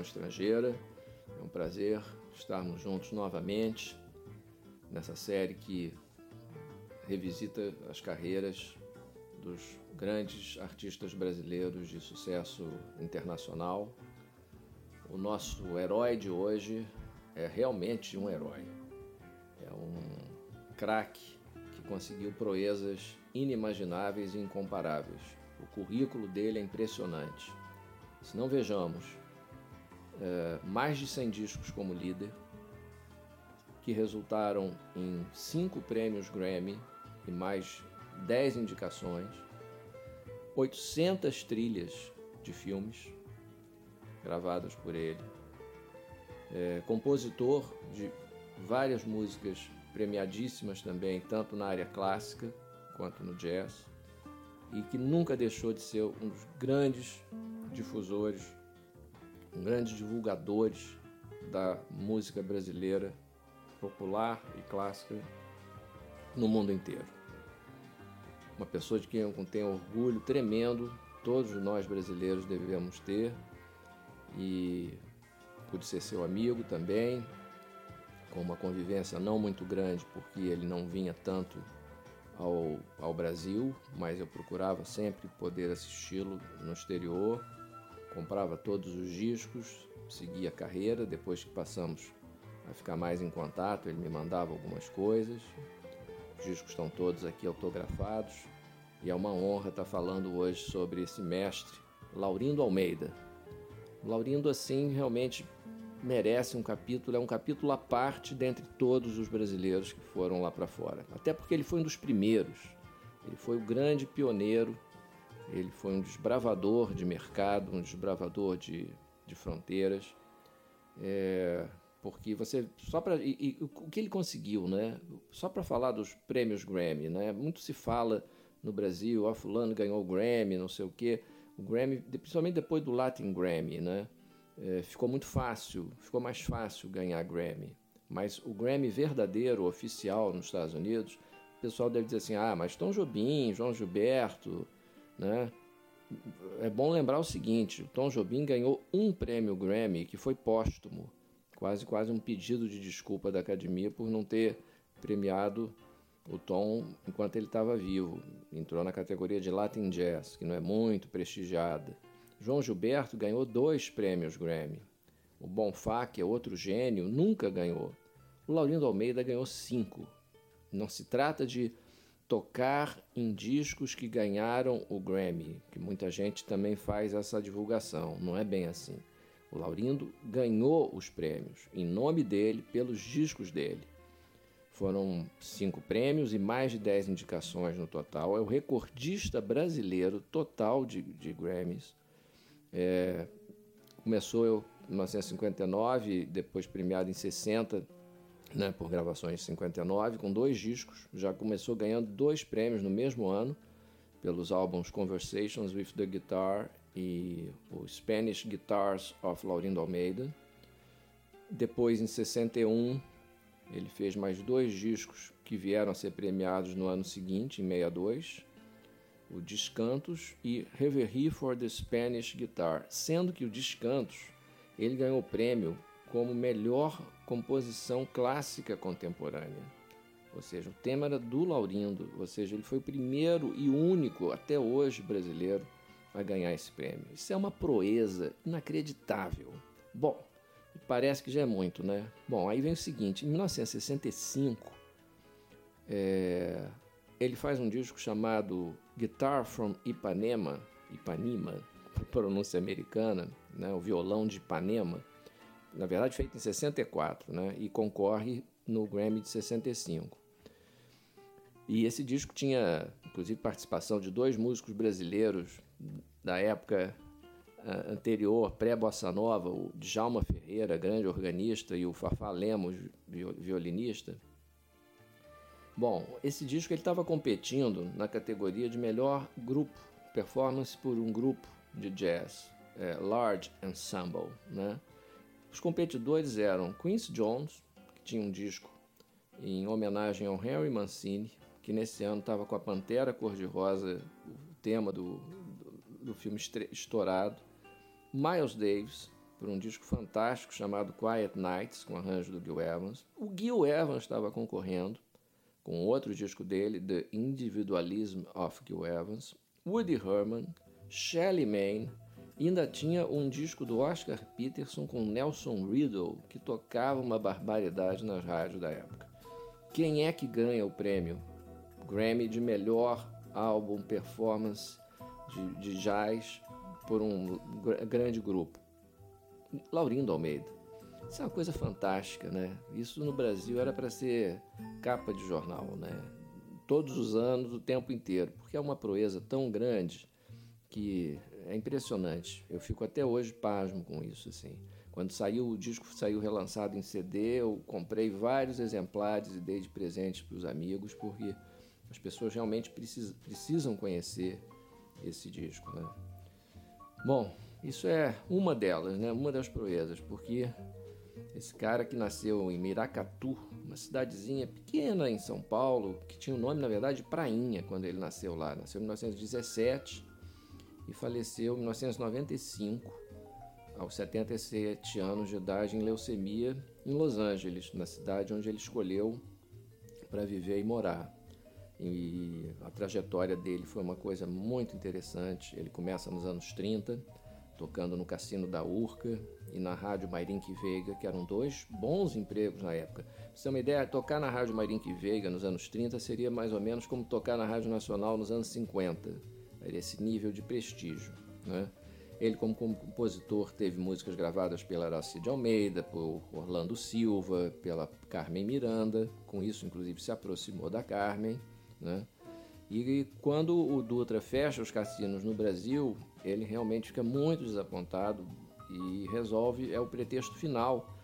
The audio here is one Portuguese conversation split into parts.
Estrangeira. É um prazer estarmos juntos novamente nessa série que revisita as carreiras dos grandes artistas brasileiros de sucesso internacional. O nosso herói de hoje é realmente um herói. É um craque que conseguiu proezas inimagináveis e incomparáveis. O currículo dele é impressionante. Se não vejamos é, mais de 100 discos como líder, que resultaram em cinco prêmios Grammy e mais 10 indicações, 800 trilhas de filmes gravadas por ele, é, compositor de várias músicas premiadíssimas também, tanto na área clássica quanto no jazz, e que nunca deixou de ser um dos grandes difusores, grandes divulgadores da música brasileira popular e clássica no mundo inteiro. Uma pessoa de quem eu tenho orgulho tremendo, todos nós brasileiros devemos ter, e pude ser seu amigo também, com uma convivência não muito grande, porque ele não vinha tanto ao, ao Brasil, mas eu procurava sempre poder assisti-lo no exterior comprava todos os discos, seguia a carreira. Depois que passamos a ficar mais em contato, ele me mandava algumas coisas. Os discos estão todos aqui autografados e é uma honra estar falando hoje sobre esse mestre, Laurindo Almeida. Laurindo, assim, realmente merece um capítulo, é um capítulo à parte dentre todos os brasileiros que foram lá para fora. Até porque ele foi um dos primeiros, ele foi o grande pioneiro ele foi um desbravador de mercado, um desbravador de, de fronteiras. É, porque você só para o que ele conseguiu, né? Só para falar dos prêmios Grammy, né? Muito se fala no Brasil, ó, fulano ganhou o Grammy, não sei o quê. O Grammy, principalmente depois do Latin Grammy, né? É, ficou muito fácil, ficou mais fácil ganhar Grammy. Mas o Grammy verdadeiro, oficial nos Estados Unidos, o pessoal deve dizer assim: ah, mas Tom Jobim, João Gilberto, né? É bom lembrar o seguinte: o Tom Jobim ganhou um prêmio Grammy que foi póstumo, quase quase um pedido de desculpa da academia por não ter premiado o Tom enquanto ele estava vivo. Entrou na categoria de Latin Jazz, que não é muito prestigiada. João Gilberto ganhou dois prêmios Grammy. O Bonfá, que é outro gênio, nunca ganhou. O Laurindo Almeida ganhou cinco. Não se trata de tocar em discos que ganharam o Grammy, que muita gente também faz essa divulgação. Não é bem assim. O Laurindo ganhou os prêmios em nome dele, pelos discos dele. Foram cinco prêmios e mais de dez indicações no total. É o recordista brasileiro total de, de Grammys. É, começou em 1959, depois premiado em 60 né, por gravações 59, com dois discos. Já começou ganhando dois prêmios no mesmo ano pelos álbuns Conversations with the Guitar e o Spanish Guitars of Laurindo Almeida. Depois, em 61, ele fez mais dois discos que vieram a ser premiados no ano seguinte, em 62, o Descantos e Reverie for the Spanish Guitar, sendo que o Descantos ele ganhou o prêmio como melhor composição clássica contemporânea. Ou seja, o tema era do Laurindo, ou seja, ele foi o primeiro e único até hoje brasileiro a ganhar esse prêmio. Isso é uma proeza inacreditável. Bom, parece que já é muito, né? Bom, aí vem o seguinte: em 1965, é, ele faz um disco chamado Guitar from Ipanema, Ipanema, pronúncia americana, né? o violão de Ipanema, na verdade feito em 64, né? e concorre no Grammy de 65. E esse disco tinha, inclusive, participação de dois músicos brasileiros da época uh, anterior, pré-bossa nova, o Djalma Ferreira, grande organista, e o Fafá Lemos, violinista. Bom, esse disco ele estava competindo na categoria de melhor grupo, performance por um grupo de jazz, é, Large Ensemble, né? Os competidores eram Quincy Jones, que tinha um disco em homenagem ao Henry Mancini, que nesse ano estava com a Pantera Cor-de-Rosa, o tema do, do, do filme estourado. Miles Davis, por um disco fantástico chamado Quiet Nights, com arranjo do Gil Evans. O Gil Evans estava concorrendo com outro disco dele, The Individualism of Gil Evans. Woody Herman, Shelley Manne, e ainda tinha um disco do Oscar Peterson com Nelson Riddle, que tocava uma barbaridade nas rádios da época. Quem é que ganha o prêmio Grammy de melhor álbum performance de, de jazz por um grande grupo. Laurindo Almeida. Isso é uma coisa fantástica, né? Isso no Brasil era para ser capa de jornal, né? Todos os anos, o tempo inteiro, porque é uma proeza tão grande que é impressionante. Eu fico até hoje pasmo com isso, assim. Quando saiu o disco, saiu relançado em CD, eu comprei vários exemplares e dei de presente para os amigos, porque as pessoas realmente precisam, precisam conhecer esse disco. Né? Bom, isso é uma delas, né? uma das proezas, porque esse cara que nasceu em Miracatu, uma cidadezinha pequena em São Paulo, que tinha o nome, na verdade, de Prainha, quando ele nasceu lá. Nasceu em 1917 e faleceu em 1995, aos 77 anos de idade, em leucemia, em Los Angeles, na cidade onde ele escolheu para viver e morar. E a trajetória dele foi uma coisa muito interessante. Ele começa nos anos 30, tocando no Cassino da Urca e na Rádio Mairink Veiga, que eram dois bons empregos na época. Pra você ter uma ideia, tocar na Rádio Mairink Veiga nos anos 30 seria mais ou menos como tocar na Rádio Nacional nos anos 50. Era esse nível de prestígio. Né? Ele, como compositor, teve músicas gravadas pela Aracide Almeida, por Orlando Silva, pela Carmen Miranda. Com isso, inclusive, se aproximou da Carmen. Né? E quando o Dutra fecha os cassinos no Brasil, ele realmente fica muito desapontado e resolve, é o pretexto final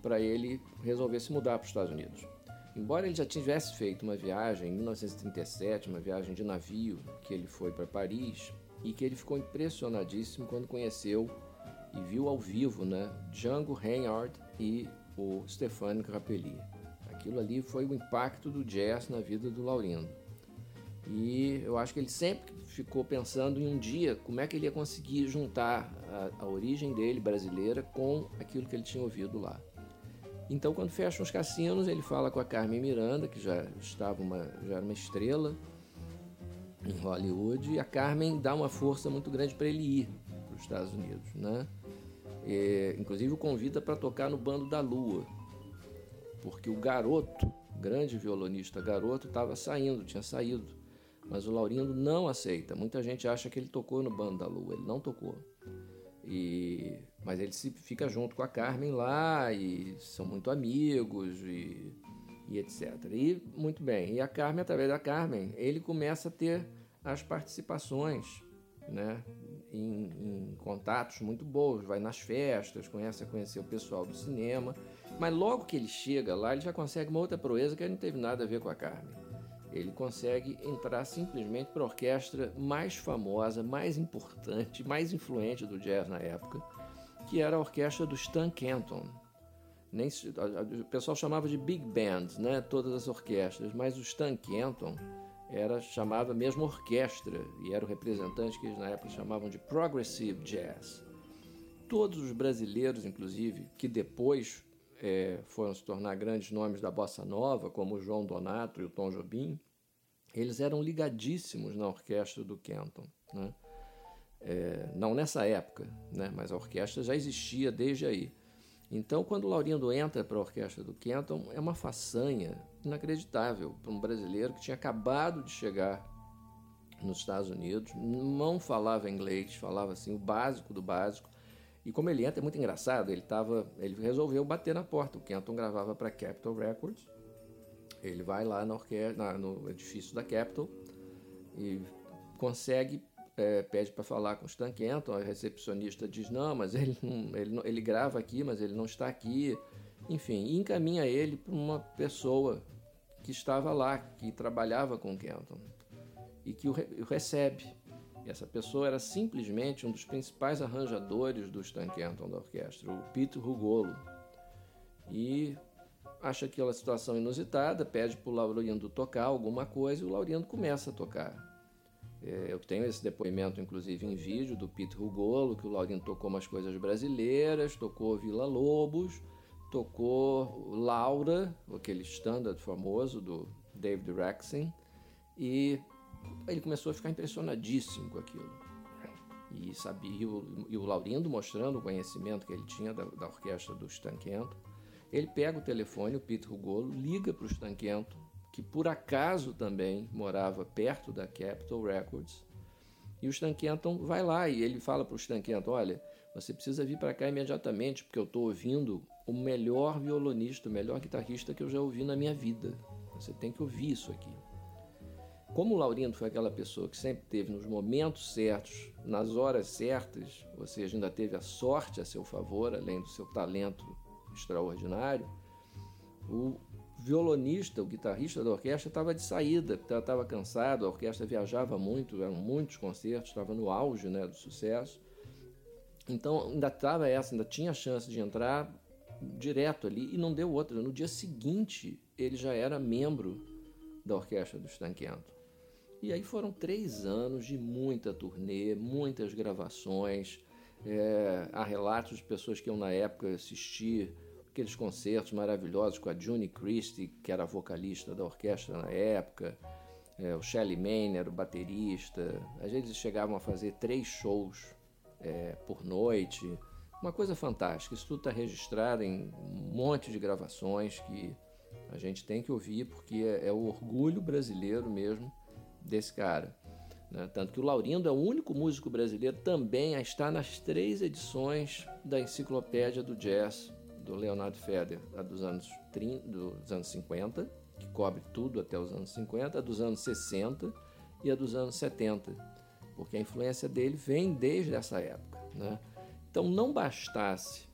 para ele resolver se mudar para os Estados Unidos. Embora ele já tivesse feito uma viagem em 1937, uma viagem de navio, que ele foi para Paris e que ele ficou impressionadíssimo quando conheceu e viu ao vivo né, Django Reinhardt e o Stefano Grappelli. Aquilo ali foi o impacto do jazz na vida do Laurindo. E eu acho que ele sempre ficou pensando em um dia como é que ele ia conseguir juntar a, a origem dele brasileira com aquilo que ele tinha ouvido lá. Então, quando fecham os cassinos, ele fala com a Carmen Miranda, que já estava uma, já era uma estrela em Hollywood, e a Carmen dá uma força muito grande para ele ir para os Estados Unidos, né? E, inclusive o convida para tocar no Bando da Lua, porque o garoto, grande violonista garoto, estava saindo, tinha saído. Mas o Laurindo não aceita. Muita gente acha que ele tocou no Bando da Lua. Ele não tocou. E, mas ele se, fica junto com a Carmen lá e são muito amigos e, e etc. E muito bem. E a Carmen, através da Carmen, ele começa a ter as participações né, em, em, contatos muito bons, vai nas festas, conhece a conhecer o pessoal do cinema, mas logo que ele chega lá, ele já consegue uma outra proeza que não teve nada a ver com a Carmen. Ele consegue entrar simplesmente para a orquestra mais famosa, mais importante, mais influente do jazz na época, que era a orquestra do Stan Kenton. Nem, o pessoal chamava de big band, né, todas as orquestras, mas o Stan Kenton era chamava mesmo orquestra e era o representante que eles na época chamavam de progressive jazz. Todos os brasileiros, inclusive, que depois é, foram se tornar grandes nomes da bossa nova, como o João Donato e o Tom Jobim, eles eram ligadíssimos na orquestra do Kenton. Né? É, não nessa época, né? mas a orquestra já existia desde aí. Então, quando o Laurindo entra para a orquestra do Kenton, é uma façanha inacreditável para um brasileiro que tinha acabado de chegar nos Estados Unidos, não falava inglês, falava assim o básico do básico. E como ele entra é muito engraçado, ele tava, ele resolveu bater na porta. O Kenton gravava para Capitol Records. Ele vai lá na orquestra, na, no edifício da Capitol e consegue é, pede para falar com o Stan Kenton, a recepcionista diz não, mas ele, ele, ele grava aqui, mas ele não está aqui. Enfim, encaminha ele para uma pessoa que estava lá, que trabalhava com o Kenton e que o, o recebe. E essa pessoa era simplesmente um dos principais arranjadores do Stan Kenton da orquestra, o Peter Rugolo. E acha aquela situação inusitada, pede para o Laurindo tocar alguma coisa e o Laurindo começa a tocar. É, eu tenho esse depoimento, inclusive, em vídeo do Peter Rugolo, que o Laurindo tocou umas coisas brasileiras, tocou Vila Lobos, tocou Laura, aquele standard famoso do David Rexin, e ele começou a ficar impressionadíssimo com aquilo. E sabia, e o, Laurindo mostrando o conhecimento que ele tinha da, da orquestra do Stanquento. Ele pega o telefone, o Peter Rugolo, liga para o Stanquento, que por acaso também morava perto da Capitol Records. E o Stan Kenton vai lá e ele fala para o Stan Kenton, olha, você precisa vir para cá imediatamente, porque eu estou ouvindo o melhor violonista, o melhor guitarrista que eu já ouvi na minha vida. Você tem que ouvir isso aqui. Como o Laurindo foi aquela pessoa que sempre teve nos momentos certos, nas horas certas, ou seja, ainda teve a sorte a seu favor, além do seu talento extraordinário, o violonista, o guitarrista da orquestra, estava de saída, estava cansado, a orquestra viajava muito, eram muitos concertos, estava no auge né, do sucesso. Então ainda estava essa, ainda tinha a chance de entrar direto ali e não deu outra. No dia seguinte ele já era membro da orquestra do Stan Kenton. E aí foram três anos de muita turnê, muitas gravações. É, há relatos de pessoas que iam na época assistir aqueles concertos maravilhosos com a Juni Christie, que era vocalista da orquestra na época, é, o Shelly Maynard, o baterista. Às vezes chegavam a fazer três shows é, por noite. Uma coisa fantástica. Isso tudo está registrado em um monte de gravações que a gente tem que ouvir porque é, é o orgulho brasileiro mesmo desse cara. Né? Tanto que o Laurindo é o único músico brasileiro também a estar nas três edições da Enciclopédia do Jazz do Leonardo Feder, a dos anos, 30, dos anos 50, que cobre tudo até os anos 50, a dos anos 60 e a dos anos 70, porque a influência dele vem desde essa época. Né? Então, não bastasse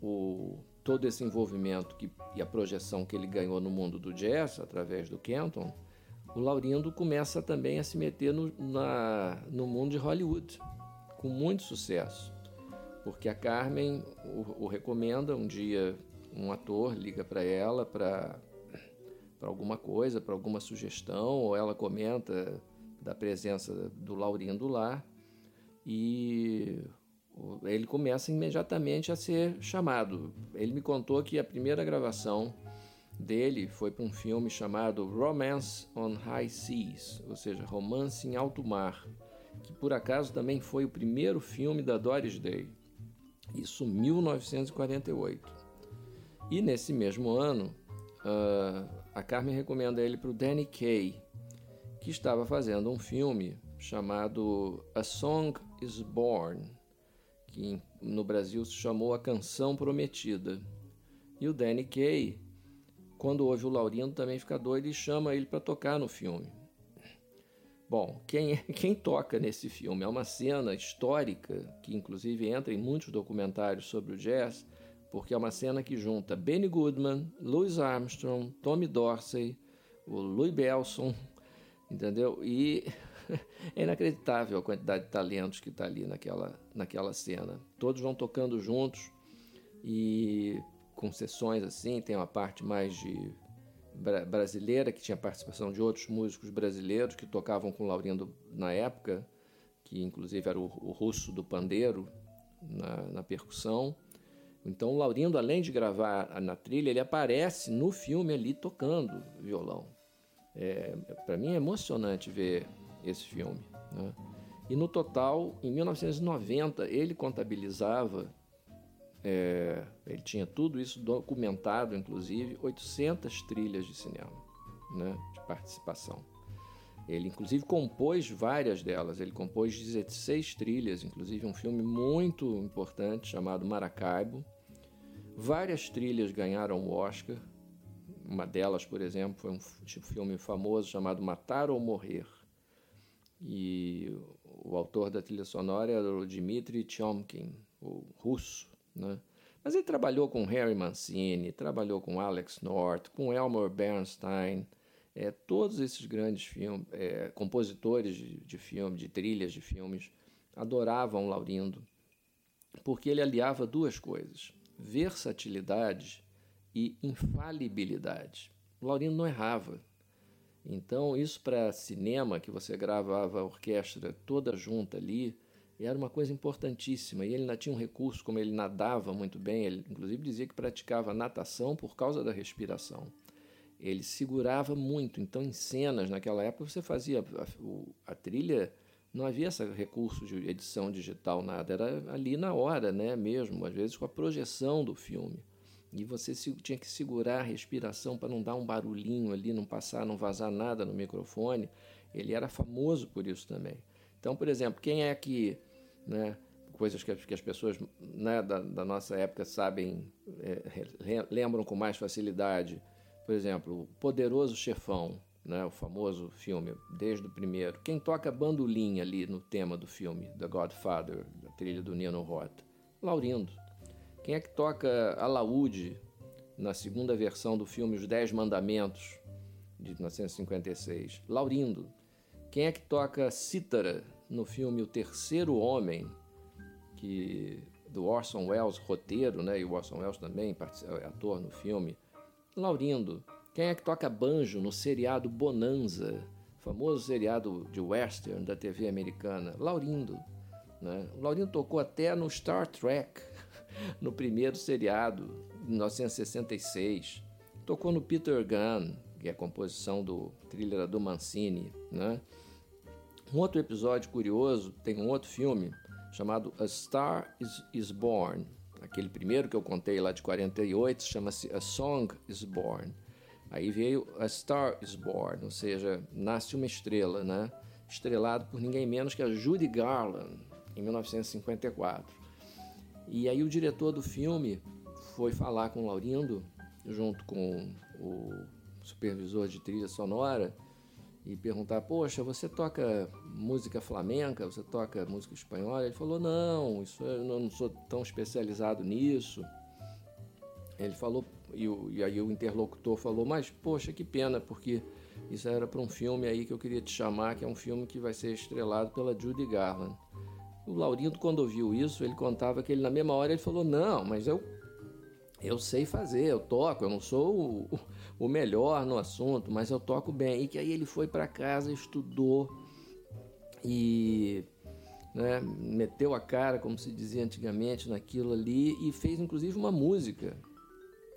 o, todo esse envolvimento que, e a projeção que ele ganhou no mundo do jazz através do Kenton, o Laurindo começa também a se meter no, na, no mundo de Hollywood, com muito sucesso. Porque a Carmen o, o recomenda, um dia um ator liga para ela para alguma coisa, para alguma sugestão, ou ela comenta da presença do Laurindo lá, e ele começa imediatamente a ser chamado. Ele me contou que a primeira gravação dele foi para um filme chamado Romance on High Seas, ou seja, Romance em Alto Mar, que por acaso também foi o primeiro filme da Doris Day. Isso 1948. E nesse mesmo ano, uh, a Carmen recomenda ele para o Danny Kaye, que estava fazendo um filme chamado A Song is Born, que no Brasil se chamou A Canção Prometida. E o Danny Kaye quando ouve o Laurindo também fica doido e chama ele para tocar no filme. Bom, quem, quem toca nesse filme é uma cena histórica que inclusive entra em muitos documentários sobre o jazz, porque é uma cena que junta Benny Goodman, Louis Armstrong, Tommy Dorsey, o Louis Belson, entendeu? E é inacreditável a quantidade de talentos que está ali naquela, naquela cena. Todos vão tocando juntos e com sessões assim, tem uma parte mais de brasileira, que tinha participação de outros músicos brasileiros que tocavam com Laurindo na época, que inclusive era o, o russo do pandeiro na, na, percussão. Então o Laurindo, além de gravar na trilha, ele aparece no filme ali tocando violão. É, Para mim é emocionante ver esse filme. Né? E no total, em 1990, ele contabilizava, é, ele tinha tudo isso documentado, inclusive, 800 trilhas de cinema, né, de participação. Ele, inclusive, compôs várias delas. Ele compôs 16 trilhas, inclusive um filme muito importante chamado Maracaibo. Várias trilhas ganharam o Oscar. Uma delas, por exemplo, foi um filme famoso chamado Matar ou Morrer. E o autor da trilha sonora era o Dmitry Chomkin, o russo, né? Mas ele trabalhou com Harry Mancini, trabalhou com Alex North, com Elmer Bernstein, é, todos esses grandes filmes, é, compositores de, de de trilhas de filmes, adoravam Laurindo, porque ele aliava duas coisas: versatilidade e infalibilidade. Laurindo não errava. Então, isso para cinema, que você gravava a orquestra toda junta ali, era uma coisa importantíssima. E ele ainda tinha um recurso, como ele nadava muito bem, ele inclusive dizia que praticava natação por causa da respiração ele segurava muito. Então, em cenas, naquela época, você fazia a, a, trilha, não havia esse recurso de edição digital, nada, era ali na hora, né, mesmo, às vezes com a projeção do filme. E você tinha que segurar a respiração para não dar um barulhinho ali, não passar, não vazar nada no microfone. Ele era famoso por isso também. Então, por exemplo, quem é que, né, coisas que, que as pessoas né, da, da, nossa época sabem, é, lembram com mais facilidade, por exemplo, o Poderoso Chefão, né, o famoso filme, desde o primeiro. Quem toca bandolim ali no tema do filme, The Godfather, da trilha do Nino Rota? Laurindo. Quem é que toca alaúde na segunda versão do filme Os Dez Mandamentos, de 1956? Laurindo. Quem é que toca cítara no filme O Terceiro Homem, que do Orson Welles, roteiro, né? E o Orson Welles também é ator no filme. Laurindo, quem é que toca banjo no seriado Bonanza, famoso seriado de western da TV americana? Laurindo. Né? O Laurindo tocou até no Star Trek, no primeiro seriado, de 1966. Tocou no Peter Gunn, que é a composição do thriller do Mancini. Né? Um outro episódio curioso, tem um outro filme chamado A Star is, is Born, Aquele primeiro que eu contei lá de 48 chama-se A Song is Born. Aí veio A Star is Born, ou seja, nasce uma estrela, né? Estrelado por ninguém menos que a Judy Garland, em 1954. E aí o diretor do filme foi falar com o Laurindo, junto com o supervisor de trilha sonora, e perguntar: Poxa, você toca música flamenca? Você toca música espanhola? Ele falou: Não, isso eu não sou tão especializado nisso. Ele falou, e, e aí o interlocutor falou: Mas, poxa, que pena, porque isso era para um filme aí que eu queria te chamar, que é um filme que vai ser estrelado pela Judy Garland. O Laurindo, quando ouviu isso, ele contava que ele, na mesma hora, ele falou: Não, mas eu eu sei fazer, eu toco, eu não sou o, o melhor no assunto, mas eu toco bem. E que aí ele foi para casa, estudou e né, meteu a cara, como se dizia antigamente, naquilo ali e fez inclusive uma música.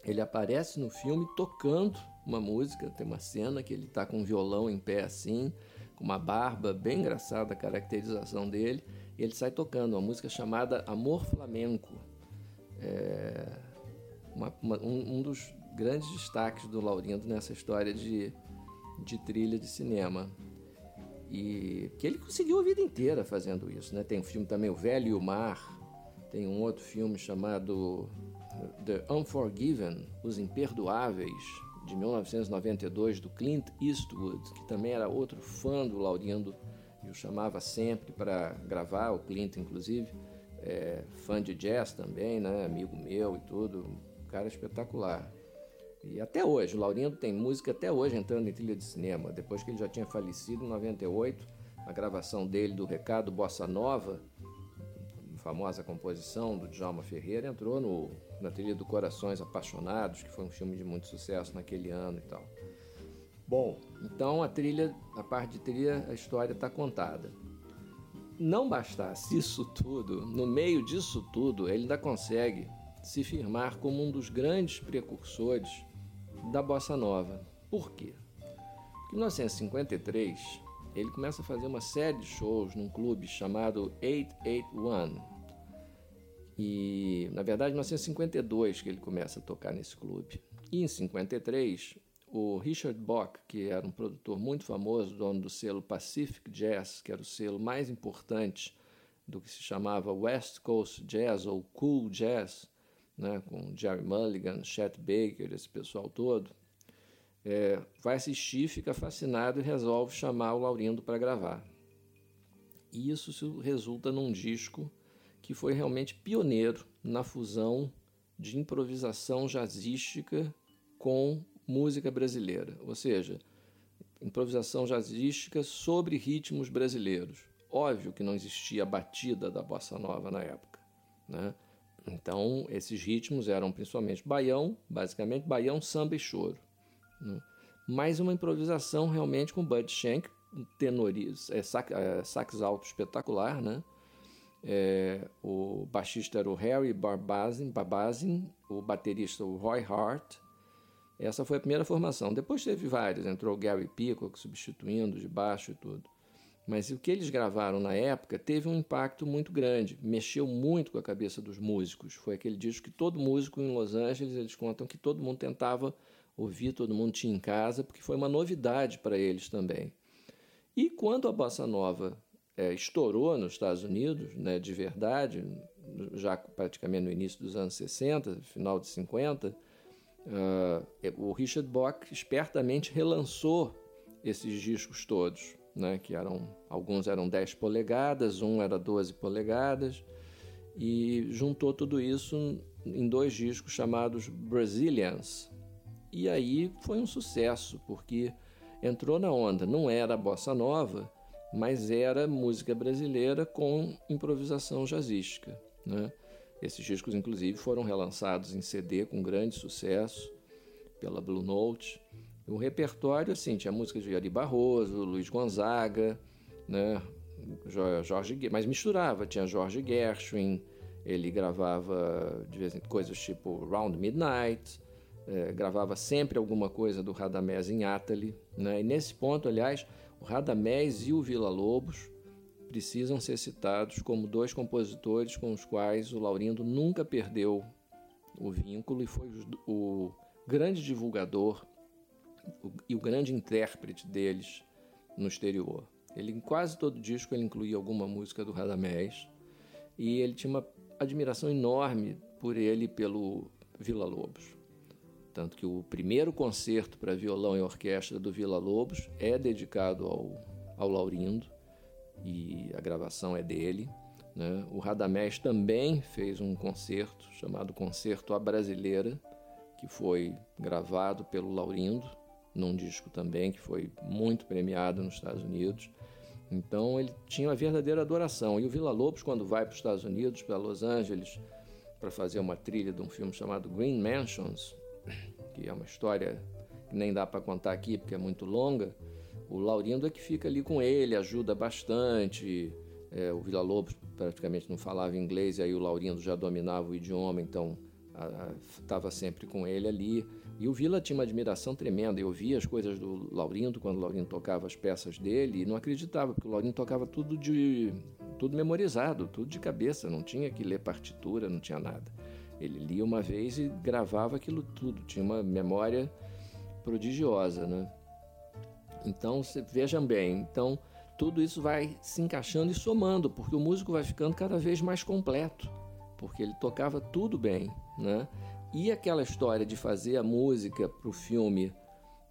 Ele aparece no filme tocando uma música, tem uma cena que ele está com um violão em pé assim, com uma barba bem engraçada a caracterização dele, e ele sai tocando uma música chamada Amor Flamenco. É, uma, uma, um, um, dos grandes destaques do Laurindo nessa história de, de trilha de cinema. E que ele conseguiu a vida inteira fazendo isso. Né? Tem um filme também, O Velho e o Mar, tem um outro filme chamado The Unforgiven, Os Imperdoáveis, de 1992, do Clint Eastwood, que também era outro fã do Laurindo e o chamava sempre para gravar, o Clint inclusive, é, fã de jazz também, né? amigo meu e tudo, cara espetacular. E até hoje, o Laurindo tem música até hoje entrando em trilha de cinema. Depois que ele já tinha falecido em 98, a gravação dele do Recado Bossa Nova, famosa composição do Djalma Ferreira, entrou no, na trilha do Corações Apaixonados, que foi um filme de muito sucesso naquele ano e tal. Bom, então a trilha, a parte de trilha, a história está contada. Não bastasse isso tudo, no meio disso tudo, ele ainda consegue se firmar como um dos grandes precursores da bossa nova. Por quê? Porque em 1953 ele começa a fazer uma série de shows num clube chamado 881. E, na verdade, em 1952 que ele começa a tocar nesse clube. E em 53, o Richard Bock, que era um produtor muito famoso, dono do selo Pacific Jazz, que era o selo mais importante do que se chamava West Coast Jazz ou Cool Jazz, né, com Jerry Mulligan, Chet Baker, esse pessoal todo, é, vai assistir, fica fascinado e resolve chamar o Laurindo para gravar. E isso resulta num disco que foi realmente pioneiro na fusão de improvisação jazzística com música brasileira, ou seja, improvisação jazzística sobre ritmos brasileiros. Óbvio que não existia a batida da bossa nova na época, né? Então, esses ritmos eram principalmente baião, basicamente baião, samba e choro. Né? Mas uma improvisação realmente com Bud Shank, tenores, é, sax, é, sax alto espetacular, né? É, o baixista era o Harry Barbazin, Barbazin, o baterista o Roy Hart. Essa foi a primeira formação. Depois teve várias, entrou o Gary Peacock substituindo de baixo e tudo. Mas o que eles gravaram na época teve um impacto muito grande, mexeu muito com a cabeça dos músicos. Foi aquele disco que todo músico em Los Angeles, eles contam que todo mundo tentava ouvir, todo mundo tinha em casa, porque foi uma novidade para eles também. E quando a bossa nova é, estourou nos Estados Unidos, né, de verdade, já praticamente no início dos anos 60, final de 50, uh, ah, o Richard Bock espertamente relançou esses discos todos né, que eram alguns eram 10 polegadas, um era 12 polegadas, e juntou tudo isso em dois discos chamados Brazilians. E aí foi um sucesso, porque entrou na onda, não era bossa nova, mas era música brasileira com improvisação jazzística. Né? Esses discos, inclusive, foram relançados em CD com grande sucesso pela Blue Note. O repertório, assim, tinha músicas de Ari Barroso, Luiz Gonzaga, né? Jorge, mas misturava, tinha Jorge Gershwin, ele gravava de vez em coisas tipo Round Midnight, é, gravava sempre alguma coisa do Radamés em Atali, né? E nesse ponto, aliás, o Radamés e o Vila Lobos precisam ser citados como dois compositores com os quais o Laurindo nunca perdeu o vínculo e foi o grande divulgador e o grande intérprete deles no exterior. Ele em quase todo disco ele incluía alguma música do Radamés e ele tinha uma admiração enorme por ele pelo Vila Lobos. Tanto que o primeiro concerto para violão e orquestra do Vila Lobos é dedicado ao, ao Laurindo e a gravação é dele. Né? O Radamés também fez um concerto chamado Concerto à Brasileira, que foi gravado pelo Laurindo num disco também que foi muito premiado nos Estados Unidos. Então ele tinha uma verdadeira adoração. E o Vila Lobos, quando vai para os Estados Unidos, para Los Angeles, para fazer uma trilha de um filme chamado Green Mansions, que é uma história que nem dá para contar aqui porque é muito longa, o Laurindo é que fica ali com ele, ajuda bastante. É, o Vila Lobos praticamente não falava inglês, e aí o Laurindo já dominava o idioma, então estava sempre com ele ali. E o Vila tinha uma admiração tremenda. Eu via as coisas do Laurindo quando o Laurindo tocava as peças dele e não acreditava, porque o Laurindo tocava tudo de tudo memorizado, tudo de cabeça, não tinha que ler partitura, não tinha nada. Ele lia uma vez e gravava aquilo tudo, tinha uma memória prodigiosa, né? Então, vejam bem, então tudo isso vai se encaixando e somando, porque o músico vai ficando cada vez mais completo porque ele tocava tudo bem, né? E aquela história de fazer a música para o filme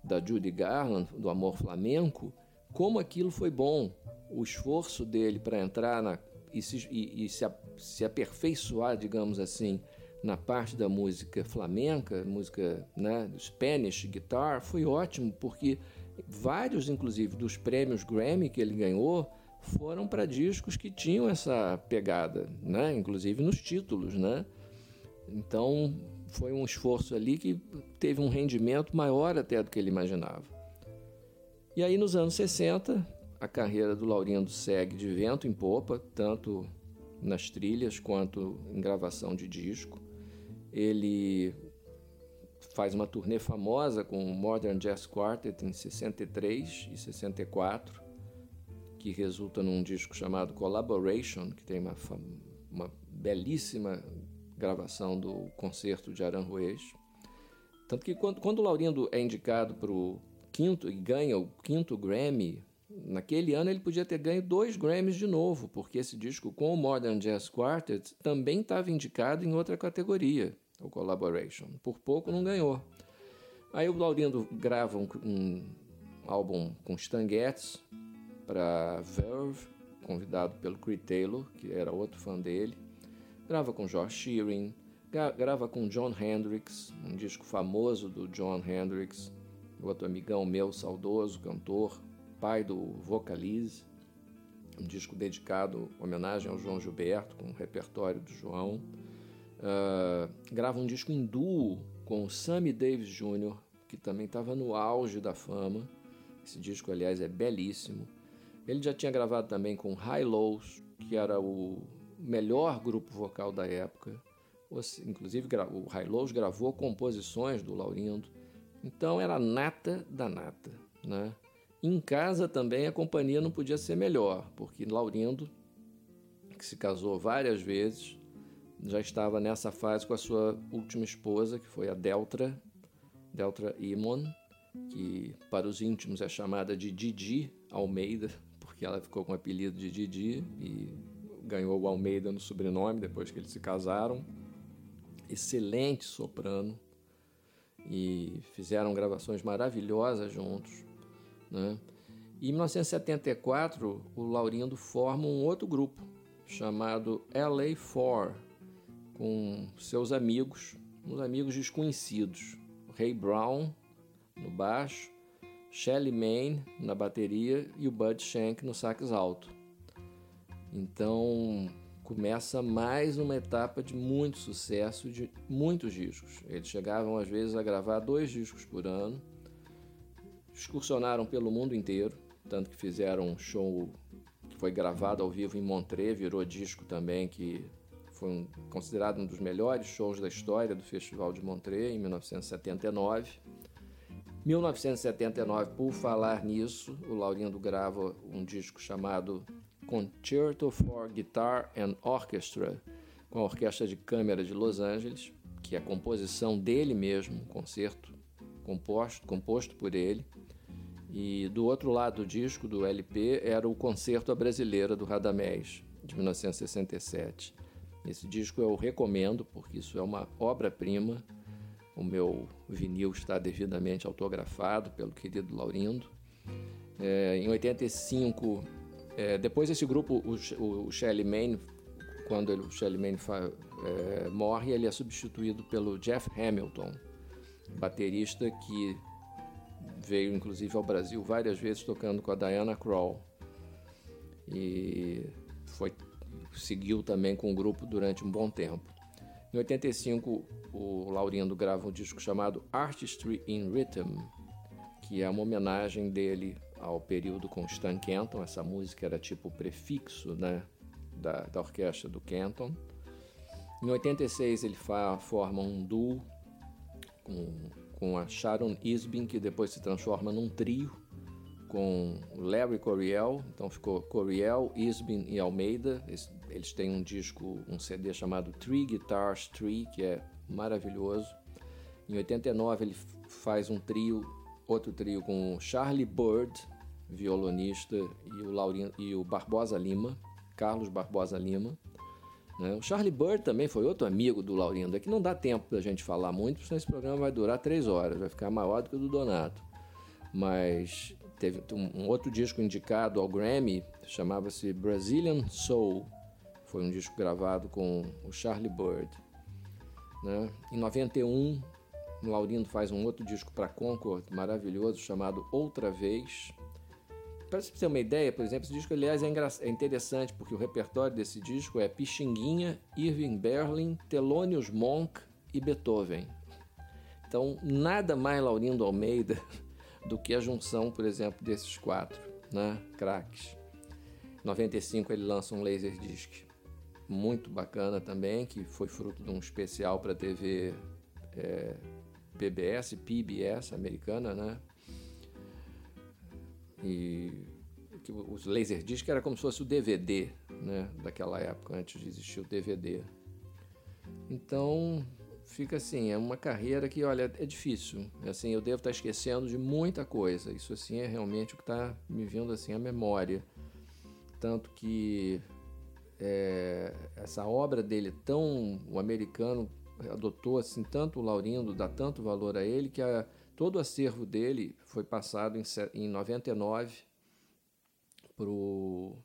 da Judy Garland, do Amor Flamenco, como aquilo foi bom, o esforço dele para entrar na, e, se, e, e se, se, aperfeiçoar, digamos assim, na parte da música flamenca, música né, Spanish guitar, foi ótimo, porque vários, inclusive, dos prêmios Grammy que ele ganhou, foram para discos que tinham essa pegada, né? inclusive nos títulos. Né? Então foi um esforço ali que teve um rendimento maior até do que ele imaginava. E aí nos anos 60, a carreira do Laurindo segue de vento em popa, tanto nas trilhas quanto em gravação de disco. Ele faz uma turnê famosa com o Modern Jazz Quartet em 63 e 64 que resulta num disco chamado Collaboration, que tem uma, uma belíssima gravação do concerto de Aranjuez. Tanto que quando, quando o Laurindo é indicado para o quinto e ganha o quinto Grammy, naquele ano ele podia ter ganho dois Grammys de novo, porque esse disco com o Modern Jazz Quartet também estava indicado em outra categoria, o Collaboration. Por pouco não ganhou. Aí o Laurindo grava um, um álbum com Stan Getz para Verve, convidado pelo Creed Taylor, que era outro fã dele. Grava com George Shearing, grava com John Hendricks, um disco famoso do John Hendricks, outro amigão meu, saudoso, cantor, pai do Vocalize, um disco dedicado, homenagem ao João Gilberto, com o repertório do João. Uh, grava um disco em duo com o Sammy Davis Jr., que também estava no auge da fama. Esse disco, aliás, é belíssimo. Ele já tinha gravado também com High Lows, que era o melhor grupo vocal da época. Inclusive, o High Lows gravou composições do Laurindo. Então, era nata da nata. Né? Em casa também a companhia não podia ser melhor, porque Laurindo, que se casou várias vezes, já estava nessa fase com a sua última esposa, que foi a Deltra, Deltra Imon, que para os íntimos é chamada de Didi Almeida, porque ela ficou com o apelido de Didi e ganhou o Almeida no sobrenome depois que eles se casaram. Excelente soprano e fizeram gravações maravilhosas juntos. Né? E em 1974, o Laurindo forma um outro grupo chamado LA4, com seus amigos, uns amigos desconhecidos. Ray Brown no baixo, Shelly Main na bateria e o Bud Shank no sax alto. Então começa mais uma etapa de muito sucesso, de muitos discos. Eles chegavam às vezes a gravar dois discos por ano, excursionaram pelo mundo inteiro, tanto que fizeram um show que foi gravado ao vivo em Montreux, virou disco também, que foi um, considerado um dos melhores shows da história do Festival de Montreux em 1979. 1979, por falar nisso, o Laurindo grava um disco chamado Concerto for Guitar and Orchestra, com a Orquestra de Câmara de Los Angeles, que é a composição dele mesmo, um concerto composto, composto por ele. E do outro lado do disco, do LP, era o Concerto à Brasileira do Radamés, de 1967. Esse disco eu recomendo porque isso é uma obra-prima. O meu vinil está devidamente autografado pelo querido Laurindo. É, em 85, é, depois desse grupo, o, o Shelly Manne, quando ele, o Shelly Manne é, morre, ele é substituído pelo Jeff Hamilton, baterista que veio inclusive ao Brasil várias vezes tocando com a Diana Krall. E foi seguiu também com o grupo durante um bom tempo. Em 85, o Laurindo grava um disco chamado Artistry in Rhythm, que é uma homenagem dele ao período com Stan Kenton. Essa música era tipo o prefixo né, da, da orquestra do Kenton. Em 86, ele forma um duo com, com a Sharon Isbin, que depois se transforma num trio com Larry Coryell, então ficou Coryell, Isbin e Almeida. Eles têm um disco, um CD chamado Three Guitars Three, que é maravilhoso. Em 89 ele faz um trio, outro trio com Charlie Bird, violonista, e o, Laurin, e o Barbosa Lima, Carlos Barbosa Lima. Né? O Charlie Bird também foi outro amigo do Laurindo. É que não dá tempo da gente falar muito, porque esse programa vai durar três horas, vai ficar maior do que o do Donato. Mas teve um outro disco indicado ao Grammy, chamava-se Brazilian Soul. Foi um disco gravado com o Charlie Bird. Né? Em 91, o Laurindo faz um outro disco para Concord, maravilhoso, chamado Outra Vez. Para você ter uma ideia, por exemplo, esse disco, aliás, é, é interessante, porque o repertório desse disco é Pixinguinha, Irving Berlin, Thelonious Monk e Beethoven. Então, nada mais Laurindo Almeida do que a junção, por exemplo, desses quatro né. Em 95 ele lança um Laserdisc muito bacana também, que foi fruto de um especial para TV é, PBS, PBS americana, né? E que os Laserdisc era como se fosse o DVD, né? Daquela época, antes de existir o DVD. Então, fica assim, é uma carreira que, olha, é difícil. Assim, eu devo estar esquecendo de muita coisa. Isso assim é realmente o que está me vindo assim à memória. Tanto que é, essa obra dele tão o americano adotou assim tanto o Laurindo, dá tanto valor a ele que a, todo o acervo dele foi passado em, em 99 para o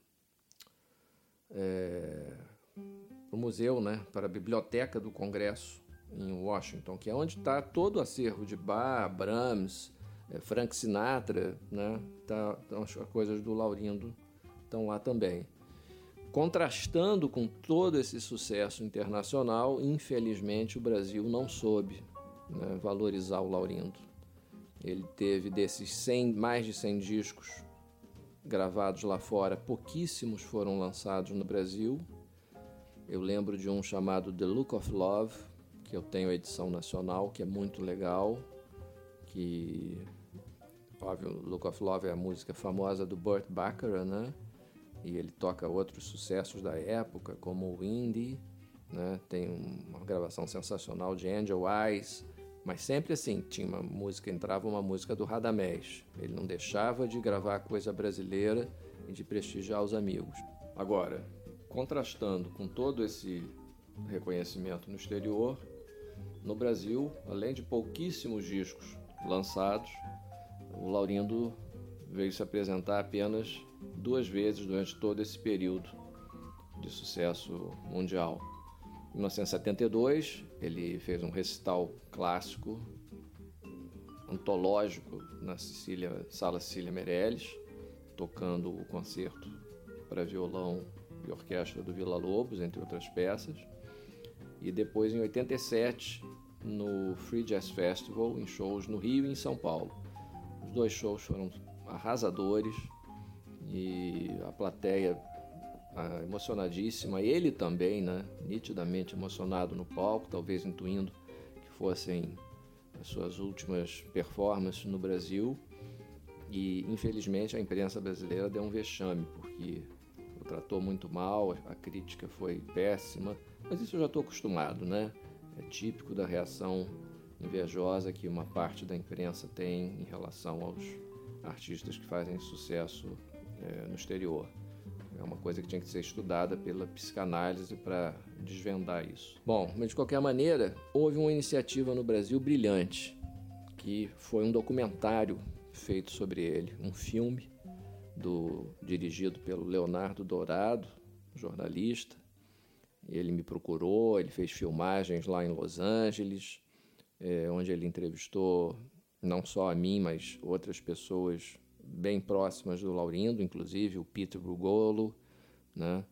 museu, né, para a biblioteca do Congresso em Washington, que é onde está todo o acervo de Bach, Brahms, é, Frank Sinatra, né, tá, então as coisas do Laurindo estão lá também. Contrastando com todo esse sucesso internacional, infelizmente o Brasil não soube né, valorizar o Laurindo. Ele teve desses 100, mais de 100 discos gravados lá fora, pouquíssimos foram lançados no Brasil. Eu lembro de um chamado The Look of Love, que eu tenho a edição nacional, que é muito legal, que óbvio, Look of Love é a música famosa do Burt Bacharach, né? E ele toca outros sucessos da época, como o Indie, né? Tem uma gravação sensacional de Angel Eyes, mas sempre assim, tinha uma música, entrava uma música do Radamés. Ele não deixava de gravar coisa brasileira e de prestigiar os amigos. Agora, contrastando com todo esse reconhecimento no exterior, no Brasil, além de pouquíssimos discos lançados, o Laurindo veio se apresentar apenas duas vezes durante todo esse período de sucesso mundial. Em 1972, ele fez um recital clássico, antológico, na Sicília, Sala Cecília Meirelles, tocando o concerto para violão e orquestra do Vila Lobos, entre outras peças. E depois, em 87, no Free Jazz Festival, em shows no Rio e em São Paulo. Os dois shows foram arrasadores e a plateia ah, emocionadíssima, ele também, né, nitidamente emocionado no palco, talvez intuindo que fossem as suas últimas performances no Brasil. E infelizmente a imprensa brasileira deu um vexame, porque o tratou muito mal, a crítica foi péssima, mas isso eu já estou acostumado, né? É típico da reação invejosa que uma parte da imprensa tem em relação aos artistas que fazem sucesso é, no exterior. É uma coisa que tinha que ser estudada pela psicanálise para desvendar isso. Bom, mas de qualquer maneira, houve uma iniciativa no Brasil brilhante, que foi um documentário feito sobre ele, um filme do, dirigido pelo Leonardo Dourado, jornalista. Ele me procurou, ele fez filmagens lá em Los Angeles, é, onde ele entrevistou não só a mim, mas outras pessoas bem próximas do Laurindo, inclusive o Peter Brugolo, né?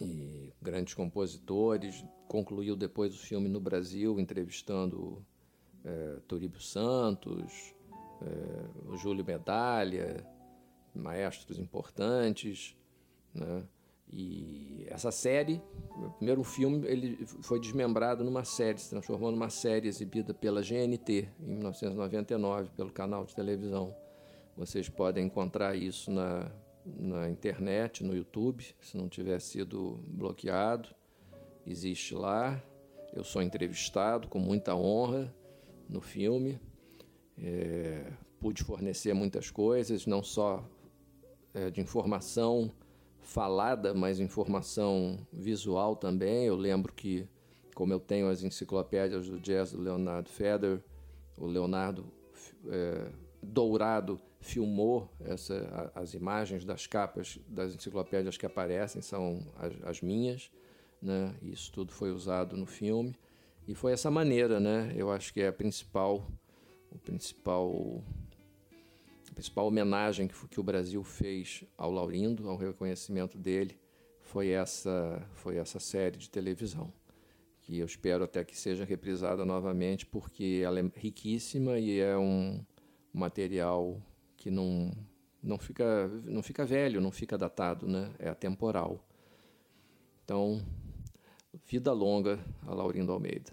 E grandes compositores. Concluiu depois o filme no Brasil, entrevistando é, Santos, é, o Júlio Medalha, maestros importantes, né? E essa série, o primeiro filme, ele foi desmembrado numa série, se transformou numa série exibida pela GNT em 1999, pelo canal de televisão. Vocês podem encontrar isso na, na internet, no YouTube, se não tiver sido bloqueado. Existe lá. Eu sou entrevistado com muita honra no filme. É, pude fornecer muitas coisas, não só é, de informação falada, mas informação visual também. Eu lembro que, como eu tenho as enciclopédias do jazz do Leonardo Feder, o Leonardo é, Dourado filmou essa, as imagens das capas das enciclopédias que aparecem, são as, as minhas, né? Isso tudo foi usado no filme. E foi essa maneira, né? Eu acho que é a principal, o principal, a principal homenagem que, que o Brasil fez ao Laurindo, ao reconhecimento dele, foi essa, foi essa série de televisão que eu espero até que seja reprisada novamente, porque ela é riquíssima e é um material que não, não, fica, não fica velho, não fica datado, né? é atemporal. Então, vida longa a Laurindo Almeida.